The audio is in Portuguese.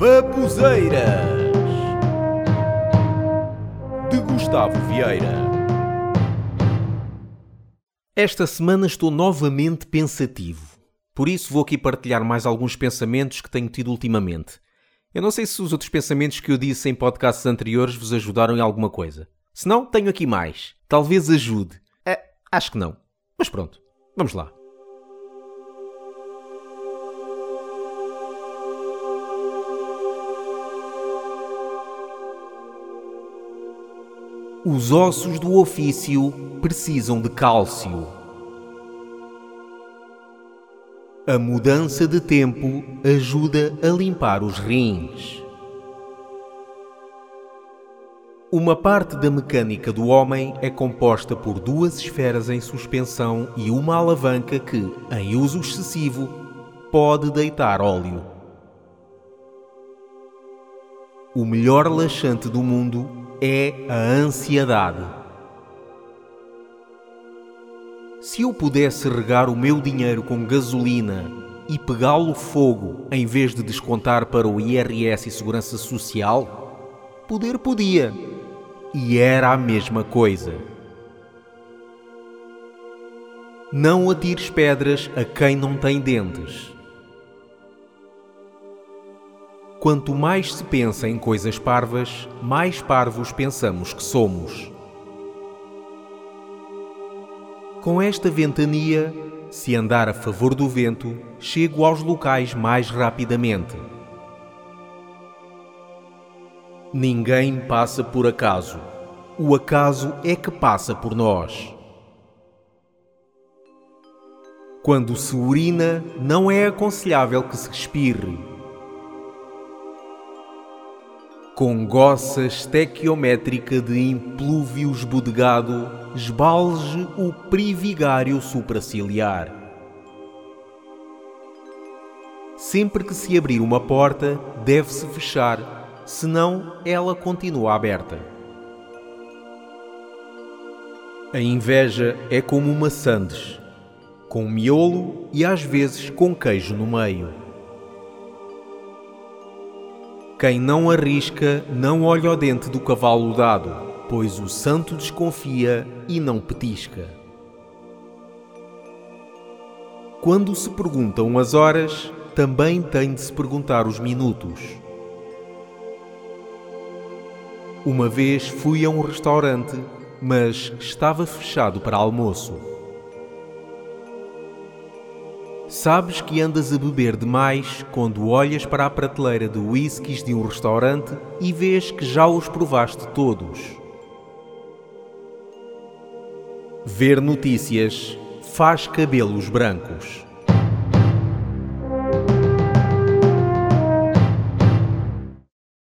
Babuzeiras de Gustavo Vieira. Esta semana estou novamente pensativo. Por isso vou aqui partilhar mais alguns pensamentos que tenho tido ultimamente. Eu não sei se os outros pensamentos que eu disse em podcasts anteriores vos ajudaram em alguma coisa. Se não, tenho aqui mais. Talvez ajude. É, acho que não. Mas pronto, vamos lá. Os ossos do ofício precisam de cálcio. A mudança de tempo ajuda a limpar os rins. Uma parte da mecânica do homem é composta por duas esferas em suspensão e uma alavanca que, em uso excessivo, pode deitar óleo. O melhor laxante do mundo é a ansiedade. Se eu pudesse regar o meu dinheiro com gasolina e pegá-lo fogo em vez de descontar para o IRS e Segurança Social, poder podia. E era a mesma coisa. Não atires pedras a quem não tem dentes. Quanto mais se pensa em coisas parvas, mais parvos pensamos que somos. Com esta ventania, se andar a favor do vento, chego aos locais mais rapidamente. Ninguém passa por acaso. O acaso é que passa por nós. Quando se urina, não é aconselhável que se respire com goça estequiométrica de implúvio esbodegado, esbalge o privigário supraciliar. Sempre que se abrir uma porta, deve-se fechar, senão ela continua aberta. A inveja é como uma sandes, com miolo e às vezes com queijo no meio. Quem não arrisca, não olha o dente do cavalo dado, pois o santo desconfia e não petisca. Quando se perguntam as horas, também tem de se perguntar os minutos. Uma vez fui a um restaurante, mas estava fechado para almoço. Sabes que andas a beber demais quando olhas para a prateleira de whiskies de um restaurante e vês que já os provaste todos. Ver notícias faz cabelos brancos.